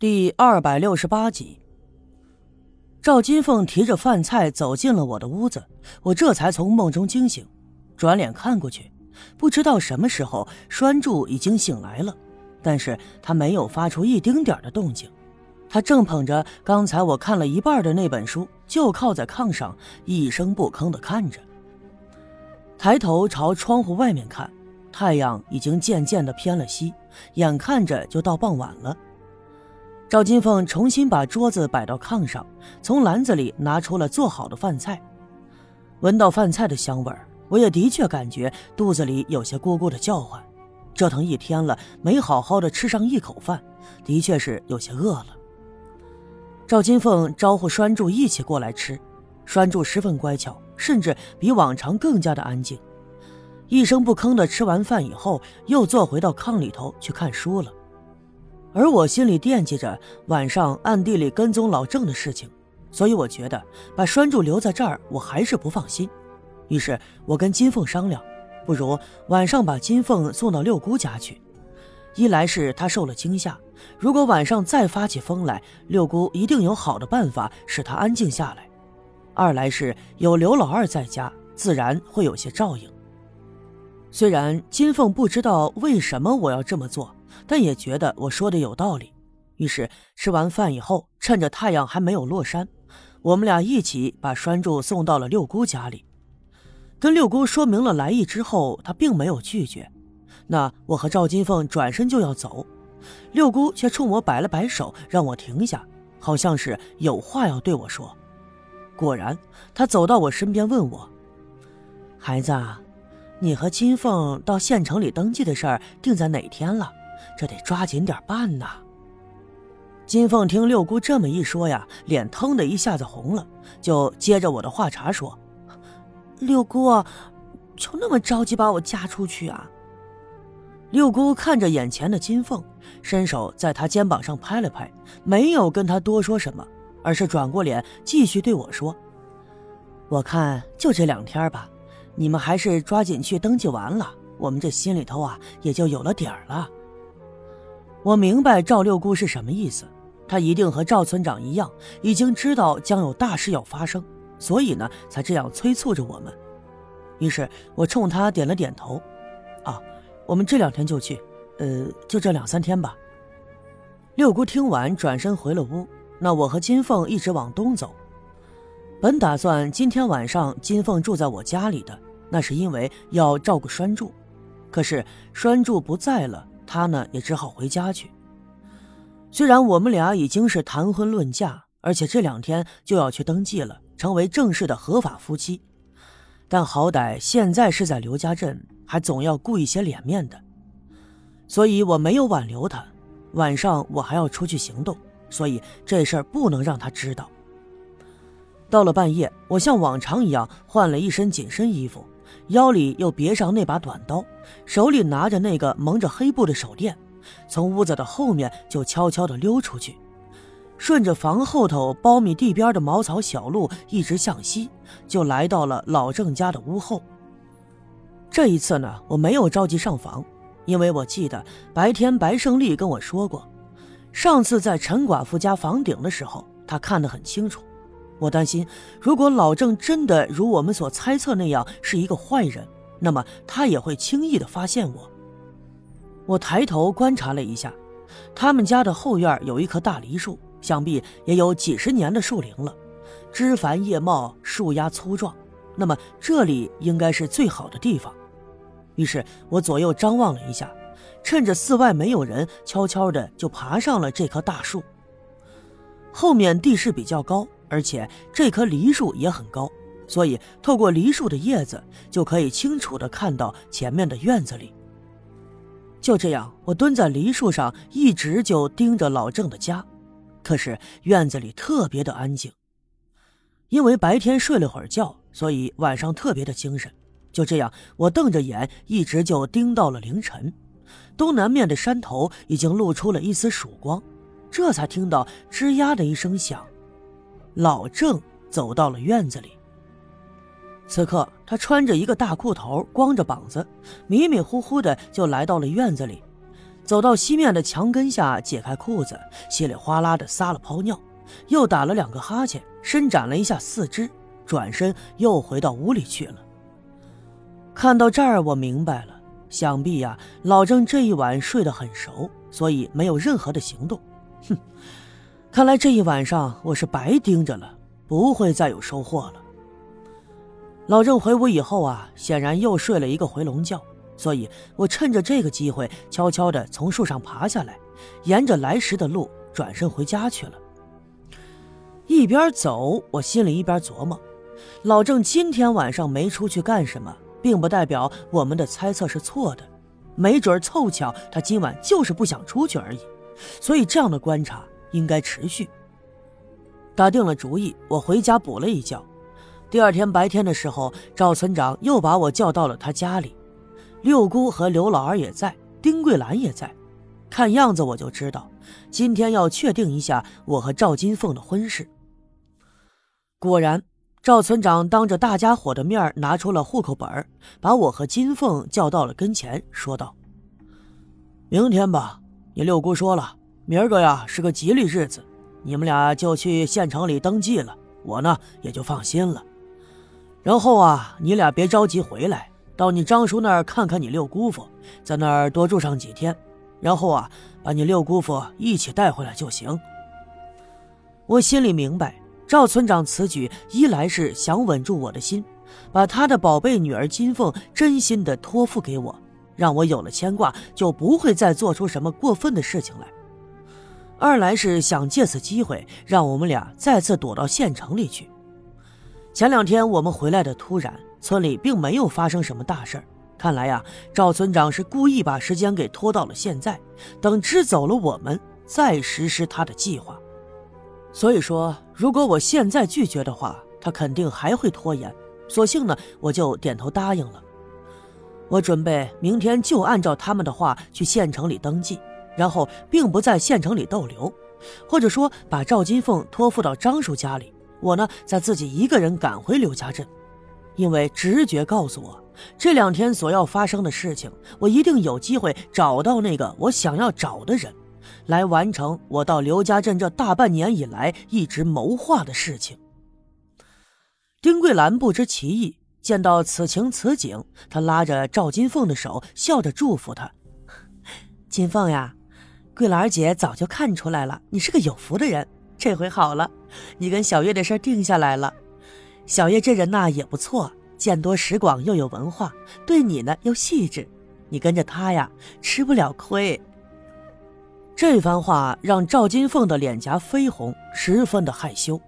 第二百六十八集，赵金凤提着饭菜走进了我的屋子，我这才从梦中惊醒，转脸看过去，不知道什么时候栓柱已经醒来了，但是他没有发出一丁点的动静，他正捧着刚才我看了一半的那本书，就靠在炕上一声不吭的看着，抬头朝窗户外面看，太阳已经渐渐的偏了西，眼看着就到傍晚了。赵金凤重新把桌子摆到炕上，从篮子里拿出了做好的饭菜。闻到饭菜的香味儿，我也的确感觉肚子里有些咕咕的叫唤。折腾一天了，没好好的吃上一口饭，的确是有些饿了。赵金凤招呼栓柱一起过来吃，栓柱十分乖巧，甚至比往常更加的安静，一声不吭的吃完饭以后，又坐回到炕里头去看书了。而我心里惦记着晚上暗地里跟踪老郑的事情，所以我觉得把栓柱留在这儿，我还是不放心。于是我跟金凤商量，不如晚上把金凤送到六姑家去。一来是她受了惊吓，如果晚上再发起疯来，六姑一定有好的办法使她安静下来；二来是有刘老二在家，自然会有些照应。虽然金凤不知道为什么我要这么做。但也觉得我说的有道理，于是吃完饭以后，趁着太阳还没有落山，我们俩一起把栓柱送到了六姑家里。跟六姑说明了来意之后，她并没有拒绝。那我和赵金凤转身就要走，六姑却冲我摆了摆手，让我停下，好像是有话要对我说。果然，她走到我身边问我：“孩子，你和金凤到县城里登记的事儿定在哪天了？”这得抓紧点办呐！金凤听六姑这么一说呀，脸腾的一下子红了，就接着我的话茬说：“六姑，就那么着急把我嫁出去啊？”六姑看着眼前的金凤，伸手在她肩膀上拍了拍，没有跟她多说什么，而是转过脸继续对我说：“我看就这两天吧，你们还是抓紧去登记完了，我们这心里头啊也就有了底儿了。”我明白赵六姑是什么意思，她一定和赵村长一样，已经知道将有大事要发生，所以呢，才这样催促着我们。于是我冲她点了点头，啊，我们这两天就去，呃，就这两三天吧。六姑听完，转身回了屋。那我和金凤一直往东走，本打算今天晚上金凤住在我家里的，那是因为要照顾栓柱，可是栓柱不在了。他呢也只好回家去。虽然我们俩已经是谈婚论嫁，而且这两天就要去登记了，成为正式的合法夫妻，但好歹现在是在刘家镇，还总要顾一些脸面的。所以我没有挽留他。晚上我还要出去行动，所以这事儿不能让他知道。到了半夜，我像往常一样换了一身紧身衣服。腰里又别上那把短刀，手里拿着那个蒙着黑布的手电，从屋子的后面就悄悄地溜出去，顺着房后头苞米地边的茅草小路一直向西，就来到了老郑家的屋后。这一次呢，我没有着急上房，因为我记得白天白胜利跟我说过，上次在陈寡妇家房顶的时候，他看得很清楚。我担心，如果老郑真的如我们所猜测那样是一个坏人，那么他也会轻易的发现我。我抬头观察了一下，他们家的后院有一棵大梨树，想必也有几十年的树龄了，枝繁叶茂，树丫粗壮。那么这里应该是最好的地方。于是我左右张望了一下，趁着寺外没有人，悄悄的就爬上了这棵大树。后面地势比较高。而且这棵梨树也很高，所以透过梨树的叶子就可以清楚地看到前面的院子里。就这样，我蹲在梨树上，一直就盯着老郑的家。可是院子里特别的安静，因为白天睡了会儿觉，所以晚上特别的精神。就这样，我瞪着眼，一直就盯到了凌晨。东南面的山头已经露出了一丝曙光，这才听到吱呀的一声响。老郑走到了院子里。此刻，他穿着一个大裤头，光着膀子，迷迷糊糊的就来到了院子里。走到西面的墙根下，解开裤子，稀里哗啦的撒了泡尿，又打了两个哈欠，伸展了一下四肢，转身又回到屋里去了。看到这儿，我明白了，想必呀，老郑这一晚睡得很熟，所以没有任何的行动。哼，看来这一晚上我是白盯着了，不会再有收获了。老郑回屋以后啊，显然又睡了一个回笼觉，所以我趁着这个机会，悄悄地从树上爬下来，沿着来时的路转身回家去了。一边走，我心里一边琢磨：老郑今天晚上没出去干什么，并不代表我们的猜测是错的，没准凑巧他今晚就是不想出去而已。所以这样的观察应该持续。打定了主意，我回家补了一觉。第二天白天的时候，赵村长又把我叫到了他家里，六姑和刘老二也在，丁桂兰也在。看样子我就知道，今天要确定一下我和赵金凤的婚事。果然，赵村长当着大家伙的面拿出了户口本，把我和金凤叫到了跟前，说道：“明天吧，你六姑说了，明儿个呀是个吉利日子，你们俩就去县城里登记了，我呢也就放心了。”然后啊，你俩别着急回来，到你张叔那儿看看你六姑父，在那儿多住上几天，然后啊，把你六姑父一起带回来就行。我心里明白，赵村长此举一来是想稳住我的心，把他的宝贝女儿金凤真心的托付给我，让我有了牵挂，就不会再做出什么过分的事情来；二来是想借此机会，让我们俩再次躲到县城里去。前两天我们回来的突然，村里并没有发生什么大事看来呀，赵村长是故意把时间给拖到了现在，等支走了我们再实施他的计划。所以说，如果我现在拒绝的话，他肯定还会拖延。索性呢，我就点头答应了。我准备明天就按照他们的话去县城里登记，然后并不在县城里逗留，或者说把赵金凤托付到张叔家里。我呢，在自己一个人赶回刘家镇，因为直觉告诉我，这两天所要发生的事情，我一定有机会找到那个我想要找的人，来完成我到刘家镇这大半年以来一直谋划的事情。丁桂兰不知其意，见到此情此景，她拉着赵金凤的手，笑着祝福她：“ 金凤呀，桂兰姐早就看出来了，你是个有福的人。”这回好了，你跟小月的事定下来了。小月这人呐也不错，见多识广又有文化，对你呢又细致，你跟着她呀吃不了亏。这番话让赵金凤的脸颊绯红，十分的害羞。